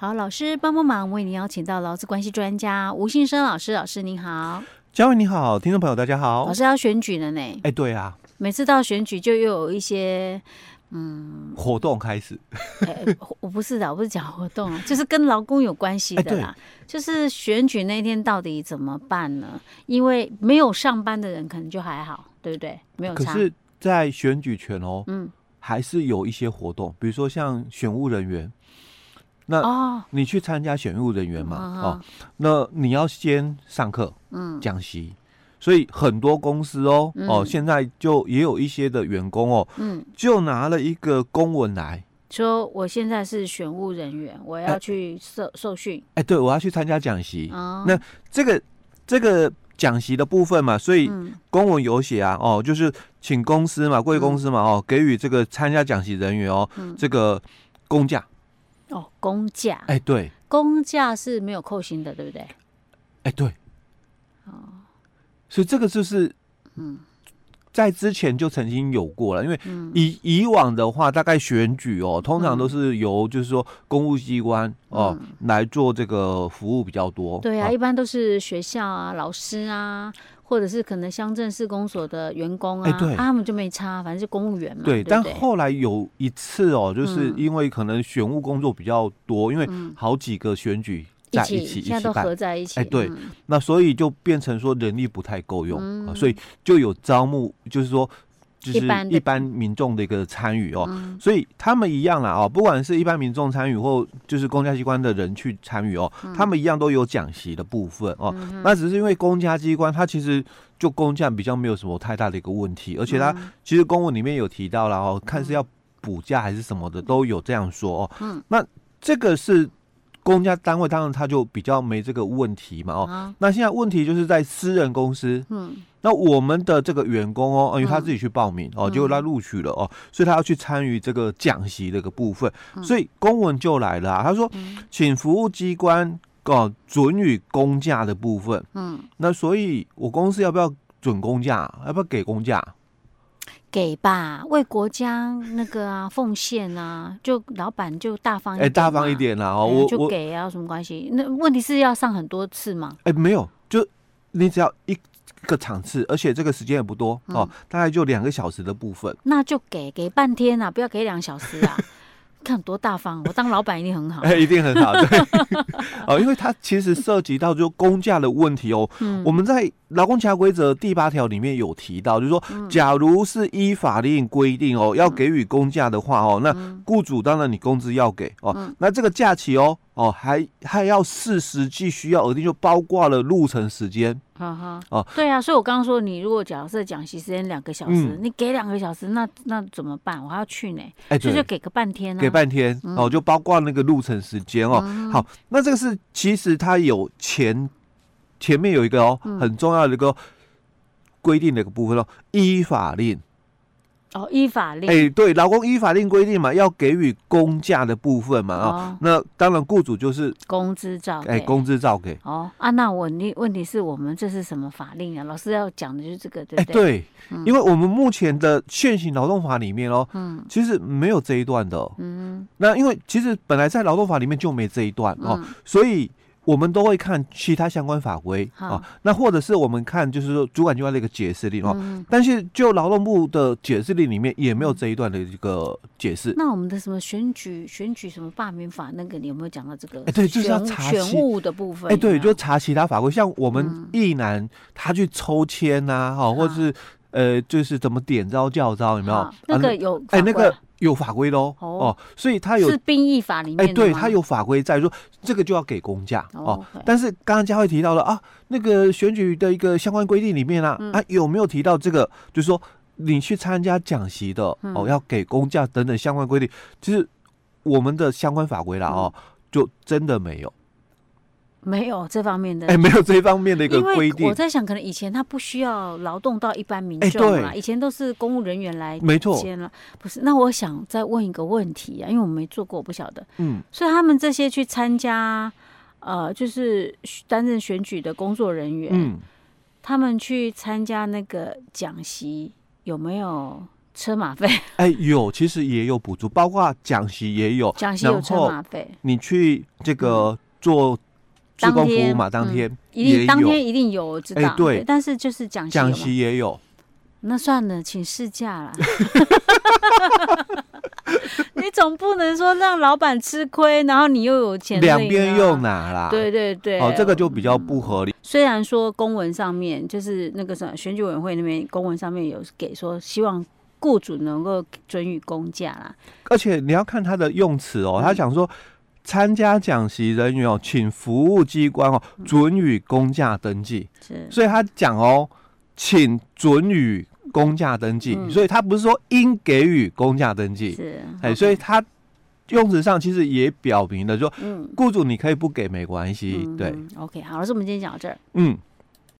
好，老师帮帮忙，为您邀请到劳资关系专家吴信生老师，老师您好，嘉伟你好，听众朋友大家好，老师要选举了呢，哎，对啊，每次到选举就又有一些嗯。活动开始，哎，我不是的，我不是讲活动啊，就是跟劳工有关系的啦，就是选举那天到底怎么办呢？因为没有上班的人可能就还好，对不对？没有差，可是，在选举权哦，嗯，还是有一些活动，比如说像选务人员。那你去参加选务人员嘛？哦，哦，那你要先上课，嗯，讲习，所以很多公司哦，嗯、哦，现在就也有一些的员工哦，嗯，就拿了一个公文来。说，我现在是选务人员，我要去受、欸、受训，哎、欸，对，我要去参加讲习，哦、那这个这个讲习的部分嘛，所以公文有写啊，哦，就是请公司嘛，贵公司嘛，哦，给予这个参加讲习人员哦，嗯、这个公假。哦，公价，哎，对，公价是没有扣薪的，对不对？哎，对，哦，所以这个就是，嗯，在之前就曾经有过了，因为以以往的话，大概选举哦，通常都是由就是说公务机关哦来做这个服务比较多。对啊，一般都是学校啊，老师啊。或者是可能乡镇市公所的员工啊，啊，他们就没差，反正是公务员嘛。对，但后来有一次哦，就是因为可能选务工作比较多，因为好几个选举在一起，现在都合在一起。哎，对，那所以就变成说人力不太够用，所以就有招募，就是说。就是一般民众的一个参与哦，所以他们一样啦哦，不管是一般民众参与或就是公家机关的人去参与哦，他们一样都有讲习的部分哦。那只是因为公家机关它其实就工价比较没有什么太大的一个问题，而且它其实公文里面有提到了哦，看是要补价还是什么的都有这样说哦。那这个是公家单位，当然他就比较没这个问题嘛哦。那现在问题就是在私人公司，嗯。那我们的这个员工哦，因为他自己去报名哦，结果他录取了哦，所以他要去参与这个讲习的一个部分，所以公文就来了，他说，请服务机关哦准予公假的部分，嗯，那所以我公司要不要准公假？要不要给公假？给吧，为国家那个啊奉献啊，就老板就大方一点，哎，大方一点啦哦，我就给啊，有什么关系？那问题是要上很多次吗？哎，没有，就你只要一。个场次，而且这个时间也不多哦，大概就两个小时的部分，那就给给半天啊，不要给两小时啊。看多大方，我当老板一定很好。哎，一定很好，对。哦，因为它其实涉及到就工价的问题哦。嗯。我们在劳工其他规则第八条里面有提到，就是说，假如是依法令规定哦，要给予工价的话哦，那雇主当然你工资要给哦。那这个假期哦，哦还还要视实际需要而定，就包括了路程时间。哈哈。哦，对啊，所以我刚刚说，你如果假设讲习时间两个小时，你给两个小时，那那怎么办？我还要去呢。哎，所以就给个半天呢。给半天哦，就包括那个路程时间哦。好，那这个是其实它有前前面有一个哦很重要的一个规定的一个部分哦，依法令。哦，依法令。哎，对，劳工依法令规定嘛，要给予工价的部分嘛啊。那当然，雇主就是工资照哎，工资照给。哦啊，那问题问题是我们这是什么法令啊？老师要讲的就是这个，对不对？对，因为我们目前的现行劳动法里面哦，嗯，其实没有这一段的。嗯，那因为其实本来在劳动法里面就没这一段哦，所以。我们都会看其他相关法规啊，那或者是我们看就是说主管机关的一个解释令哦，嗯、但是就劳动部的解释令里面也没有这一段的一个解释。那我们的什么选举选举什么罢免法那个你有没有讲到这个？哎，对，就是要查选务的部分。哎，对，就查其他法规，像我们役男他去抽签呐，哈、嗯，或者是呃，就是怎么点招叫招，有没有？那个有哎，那个。有法规的哦，哦，所以他有是兵役法里面，哎，对，他有法规在说这个就要给公价哦。但是刚刚佳慧提到了啊，那个选举的一个相关规定里面啊，啊有没有提到这个？就是说你去参加讲习的哦，要给公价等等相关规定，其实我们的相关法规啦哦，就真的没有。没有这方面的，哎，没有这方面的一个规定。我在想，可能以前他不需要劳动到一般民众嘛，以前都是公务人员来没错签了。不是，那我想再问一个问题啊，因为我没做过，我不晓得。嗯，所以他们这些去参加，呃，就是担任选举的工作人员，嗯，他们去参加那个讲席，有没有车马费？哎，有，其实也有补助，包括讲席也有，讲席有车马费。你去这个做志工服务嘛，当天一定当天一定有，我知道。对，但是就是讲习讲席也有。那算了，请事假了。你总不能说让老板吃亏，然后你又有钱，两边又拿啦。对对对，哦，这个就比较不合理。虽然说公文上面就是那个什么选举委员会那边公文上面有给说，希望雇主能够准予公假啦。而且你要看他的用词哦，他讲说参加讲习人员哦，请服务机关哦准予公价登记。是，所以他讲哦，请准予。公价登记，嗯、所以他不是说应给予公价登记，是哎，所以他用词上其实也表明了说，嗯，雇主你可以不给没关系，嗯、对。OK，好，老师，我们今天讲到这儿，嗯。